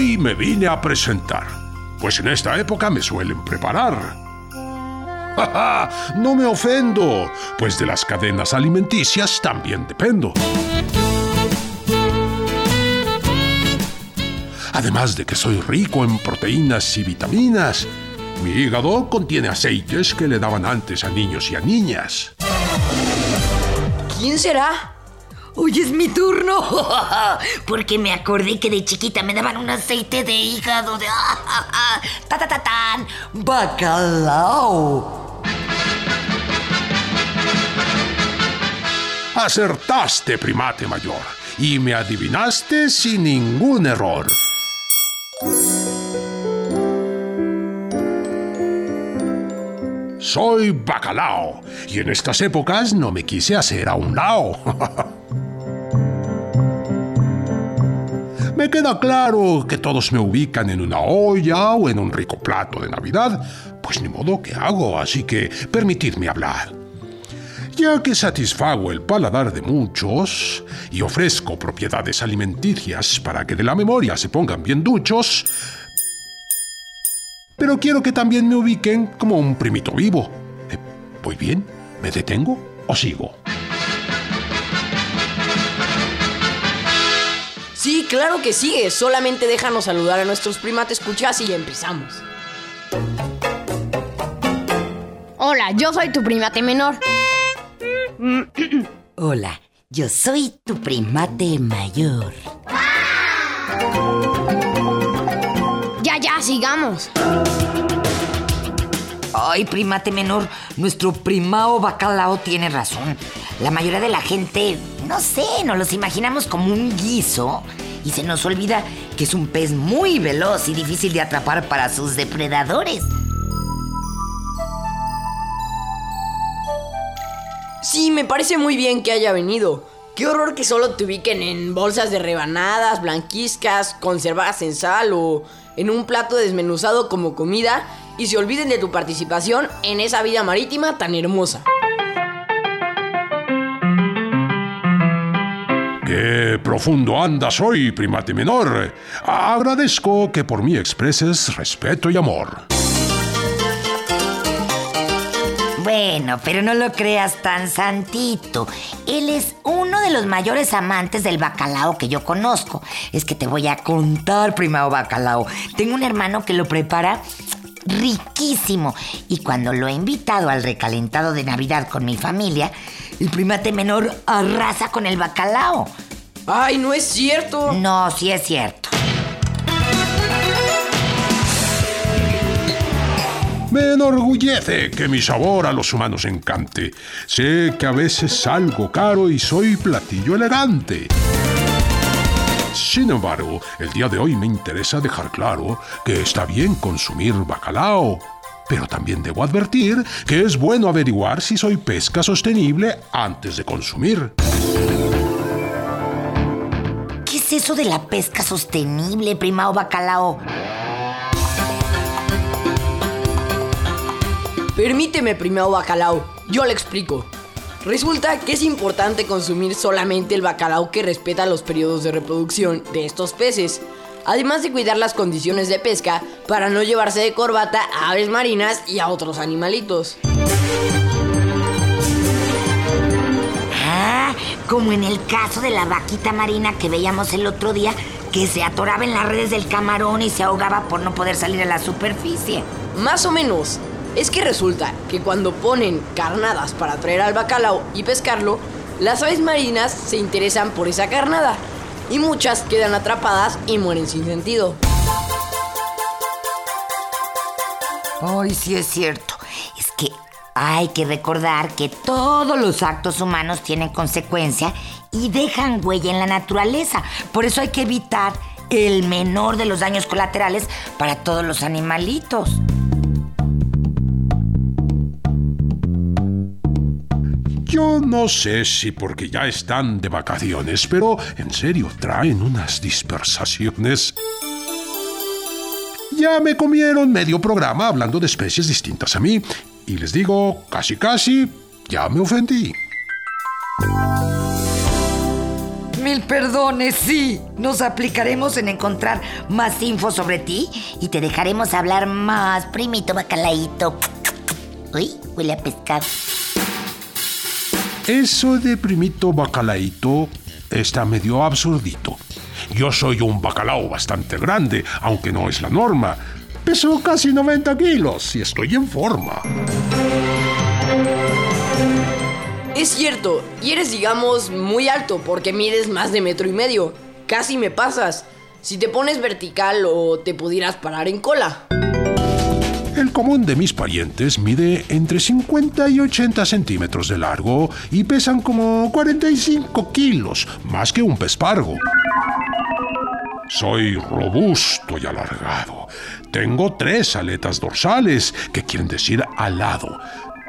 Hoy me vine a presentar, pues en esta época me suelen preparar. No me ofendo, pues de las cadenas alimenticias también dependo. Además de que soy rico en proteínas y vitaminas, mi hígado contiene aceites que le daban antes a niños y a niñas. ¿Quién será? Hoy es mi turno. Porque me acordé que de chiquita me daban un aceite de hígado de. ¡Ta, ta, ta, tan! ¡Bacalao! Acertaste, primate mayor, y me adivinaste sin ningún error. Soy bacalao, y en estas épocas no me quise hacer a un lado. claro que todos me ubican en una olla o en un rico plato de Navidad, pues ni modo que hago, así que permitidme hablar. Ya que satisfago el paladar de muchos y ofrezco propiedades alimenticias para que de la memoria se pongan bien duchos, pero quiero que también me ubiquen como un primito vivo. Eh, ¿Voy bien? ¿Me detengo o sigo? Claro que sigue. Solamente déjanos saludar a nuestros primates escuchas y empezamos. Hola, yo soy tu primate menor. Hola, yo soy tu primate mayor. Ya, ya, sigamos. Ay, primate menor, nuestro primao bacalao tiene razón. La mayoría de la gente, no sé, nos los imaginamos como un guiso y se nos olvida que es un pez muy veloz y difícil de atrapar para sus depredadores. Sí, me parece muy bien que haya venido. Qué horror que solo te ubiquen en bolsas de rebanadas, blanquiscas, conservadas en sal o en un plato desmenuzado como comida y se olviden de tu participación en esa vida marítima tan hermosa. ¡Qué profundo andas hoy, primate menor! Agradezco que por mí expreses respeto y amor. Bueno, pero no lo creas tan santito. Él es uno de los mayores amantes del bacalao que yo conozco. Es que te voy a contar, primao bacalao. Tengo un hermano que lo prepara riquísimo. Y cuando lo he invitado al recalentado de Navidad con mi familia, el primate menor arrasa con el bacalao. ¡Ay, no es cierto! No, sí es cierto. Me enorgullece que mi sabor a los humanos encante. Sé que a veces salgo caro y soy platillo elegante. Sin embargo, el día de hoy me interesa dejar claro que está bien consumir bacalao. Pero también debo advertir que es bueno averiguar si soy pesca sostenible antes de consumir. ¿Qué es eso de la pesca sostenible, primao bacalao? Permíteme, primero bacalao, yo le explico. Resulta que es importante consumir solamente el bacalao que respeta los periodos de reproducción de estos peces, además de cuidar las condiciones de pesca para no llevarse de corbata a aves marinas y a otros animalitos. Ah, como en el caso de la vaquita marina que veíamos el otro día, que se atoraba en las redes del camarón y se ahogaba por no poder salir a la superficie. Más o menos. Es que resulta que cuando ponen carnadas para atraer al bacalao y pescarlo, las aves marinas se interesan por esa carnada y muchas quedan atrapadas y mueren sin sentido. Ay, sí es cierto. Es que Hay que recordar que todos los actos humanos tienen consecuencia y dejan huella en la naturaleza. Por eso hay que evitar el menor de los daños colaterales para todos los animalitos. Yo no sé si porque ya están de vacaciones, pero en serio, traen unas dispersaciones. Ya me comieron medio programa hablando de especies distintas a mí, y les digo, casi casi, ya me ofendí. Mil perdones, sí. Nos aplicaremos en encontrar más info sobre ti y te dejaremos hablar más, primito bacalaíto. Uy, huele a pescado. Eso de primito bacalaíto está medio absurdito. Yo soy un bacalao bastante grande, aunque no es la norma. Peso casi 90 kilos y estoy en forma. Es cierto, y eres digamos muy alto porque mides más de metro y medio. Casi me pasas. Si te pones vertical o te pudieras parar en cola. El común de mis parientes mide entre 50 y 80 centímetros de largo y pesan como 45 kilos, más que un pespargo. Soy robusto y alargado. Tengo tres aletas dorsales, que quieren decir alado.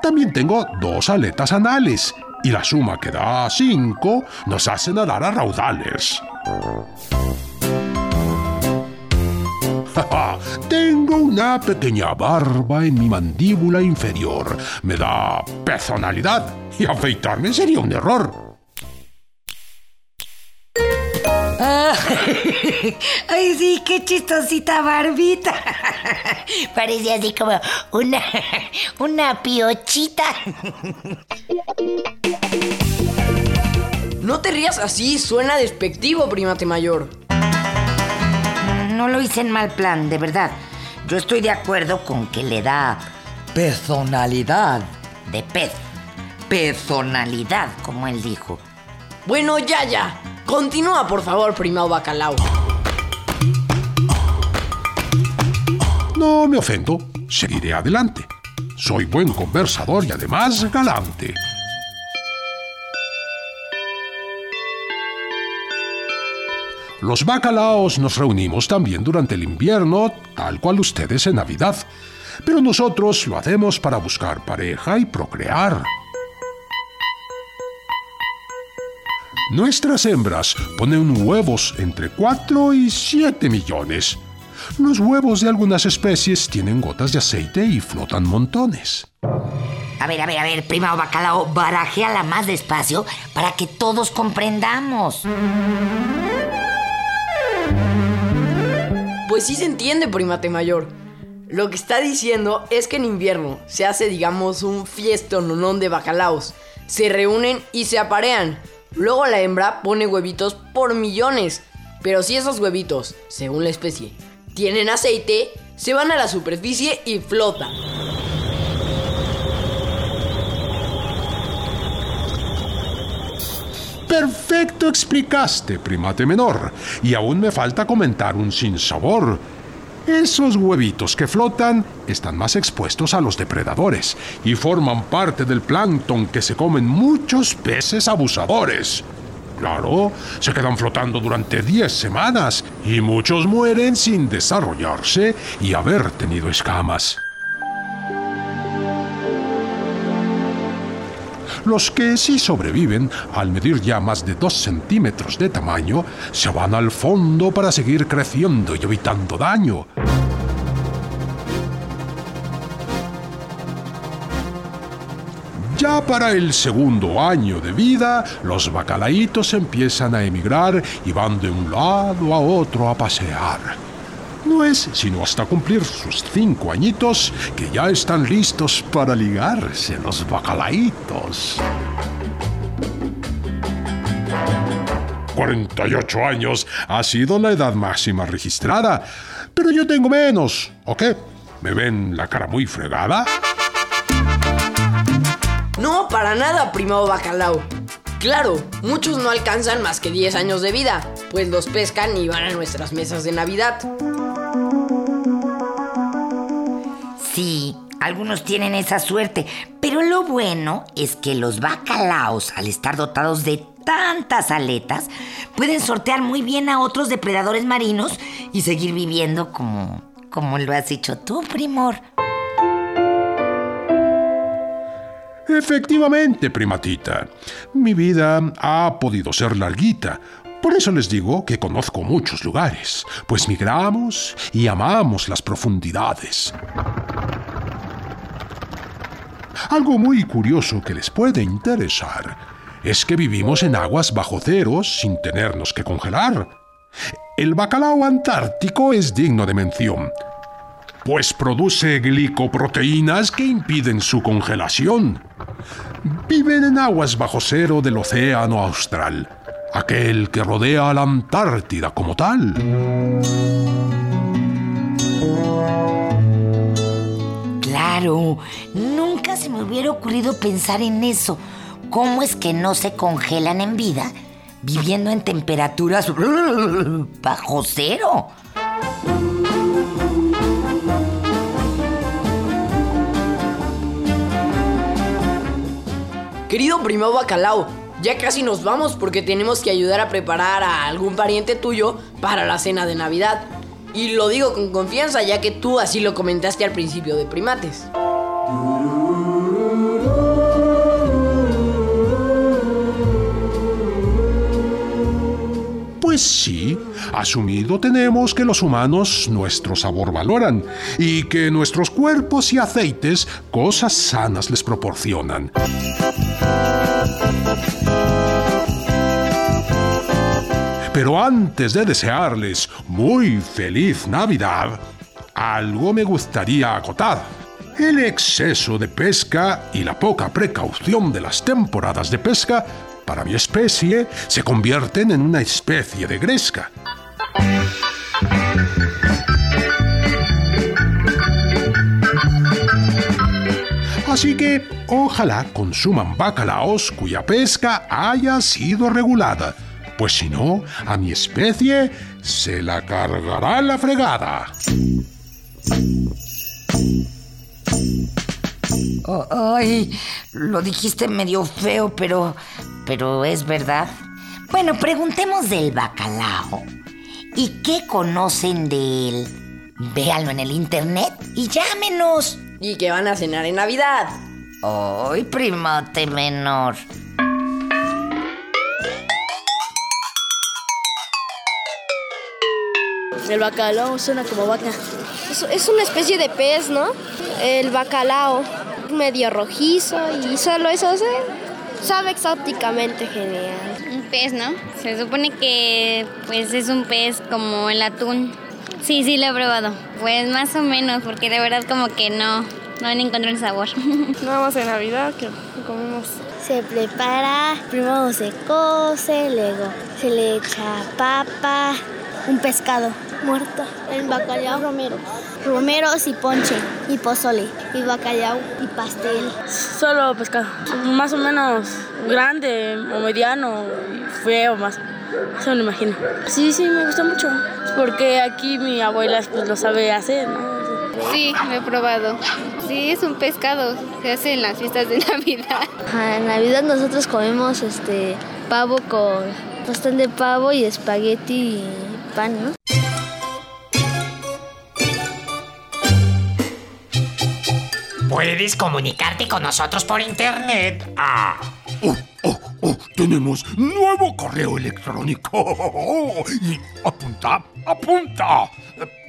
También tengo dos aletas anales, y la suma que da cinco nos hace nadar a raudales. Tengo una pequeña barba en mi mandíbula inferior. Me da personalidad y afeitarme sería un error. Ah, ay, sí, qué chistosita barbita. Parece así como una, una piochita. No te rías así, suena despectivo, primate mayor. No lo hice en mal plan, de verdad. Yo estoy de acuerdo con que le da personalidad de pez. Personalidad, como él dijo. Bueno, ya, ya. Continúa, por favor, primado bacalao. No me ofendo, seguiré adelante. Soy buen conversador y además galante. Los bacalaos nos reunimos también durante el invierno, tal cual ustedes en Navidad. Pero nosotros lo hacemos para buscar pareja y procrear. Nuestras hembras ponen huevos entre 4 y 7 millones. Los huevos de algunas especies tienen gotas de aceite y flotan montones. A ver, a ver, a ver, prima bacalao, barajéala más despacio para que todos comprendamos. Pues sí se entiende, primate mayor. Lo que está diciendo es que en invierno se hace, digamos, un fiestononón de bacalaos. Se reúnen y se aparean. Luego la hembra pone huevitos por millones. Pero si esos huevitos, según la especie, tienen aceite, se van a la superficie y flotan. Perfecto explicaste, primate menor. Y aún me falta comentar un sinsabor. Esos huevitos que flotan están más expuestos a los depredadores y forman parte del plancton que se comen muchos peces abusadores. Claro, se quedan flotando durante 10 semanas y muchos mueren sin desarrollarse y haber tenido escamas. Los que sí sobreviven, al medir ya más de 2 centímetros de tamaño, se van al fondo para seguir creciendo y evitando daño. Ya para el segundo año de vida, los bacalaitos empiezan a emigrar y van de un lado a otro a pasear. No es sino hasta cumplir sus cinco añitos que ya están listos para ligarse los bacalaitos. 48 años ha sido la edad máxima registrada, pero yo tengo menos, ¿o qué? ¿Me ven la cara muy fregada? No, para nada, primado bacalao. Claro, muchos no alcanzan más que 10 años de vida, pues los pescan y van a nuestras mesas de Navidad. Sí, Algunos tienen esa suerte, pero lo bueno es que los bacalaos, al estar dotados de tantas aletas, pueden sortear muy bien a otros depredadores marinos y seguir viviendo como, como lo has dicho tú, primor. Efectivamente, primatita. Mi vida ha podido ser larguita. Por eso les digo que conozco muchos lugares, pues migramos y amamos las profundidades. Algo muy curioso que les puede interesar es que vivimos en aguas bajo cero sin tenernos que congelar. El bacalao antártico es digno de mención, pues produce glicoproteínas que impiden su congelación. Viven en aguas bajo cero del Océano Austral, aquel que rodea a la Antártida como tal. Claro, nunca se me hubiera ocurrido pensar en eso. ¿Cómo es que no se congelan en vida viviendo en temperaturas bajo cero? Querido primo Bacalao, ya casi nos vamos porque tenemos que ayudar a preparar a algún pariente tuyo para la cena de Navidad. Y lo digo con confianza ya que tú así lo comentaste al principio de Primates. Pues sí, asumido tenemos que los humanos nuestro sabor valoran y que nuestros cuerpos y aceites cosas sanas les proporcionan. Pero antes de desearles muy feliz Navidad, algo me gustaría acotar. El exceso de pesca y la poca precaución de las temporadas de pesca para mi especie se convierten en una especie de gresca. Así que ojalá consuman bacalaos cuya pesca haya sido regulada, pues si no, a mi especie se la cargará la fregada. Oh, ay, lo dijiste medio feo, pero. pero es verdad. Bueno, preguntemos del bacalao. ¿Y qué conocen de él? Véanlo en el internet y llámenos. Y que van a cenar en Navidad. Ay, primate menor. El bacalao suena como vaca. Es, es una especie de pez, ¿no? El bacalao, medio rojizo y solo eso se sabe exóticamente genial. Un pez, ¿no? Se supone que pues es un pez como el atún. Sí, sí lo he probado. Pues más o menos, porque de verdad como que no, no le el sabor. Nada más en Navidad que comemos. Se prepara, primero se cose, luego se le echa papa, un pescado muerto, el bacalao romero, romeros y ponche y pozole y bacalao y pastel. Solo pescado, más o menos grande o mediano, feo más. Eso me lo imagino. Sí, sí, me gusta mucho. Porque aquí mi abuela pues, lo sabe hacer, ¿no? Sí, lo he probado. Sí, es un pescado. Se hace en las fiestas de Navidad. En Navidad nosotros comemos este pavo con pastel de pavo y espagueti y pan, ¿no? Puedes comunicarte con nosotros por internet. Ah. Oh, oh, oh, tenemos nuevo correo electrónico. Y apunta, apunta.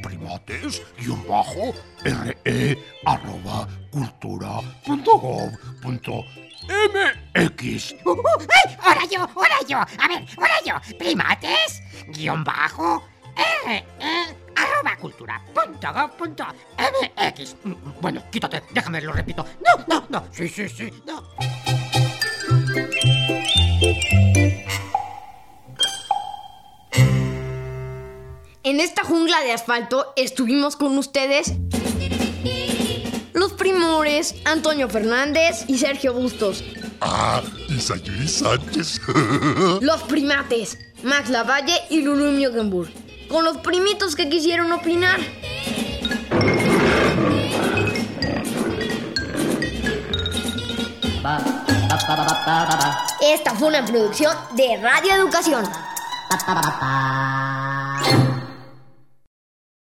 Primates, guion bajo, re, arroba, cultura, punto gov, punto mx. Uh, uh, ¡Ay! Ahora yo, ahora yo. A ver, ahora yo. Primates, guion bajo, re, arroba cultura punto punto mx. Bueno, quítate, déjame, lo repito. No, no, no. Sí, sí, sí, no. En esta jungla de asfalto estuvimos con ustedes los primores Antonio Fernández y Sergio Bustos. Ah, y Sayuri Sánchez. los primates, Max Lavalle y Lulu Miogenburg. Con los primitos que quisieron opinar. Esta fue una producción de Radio Educación.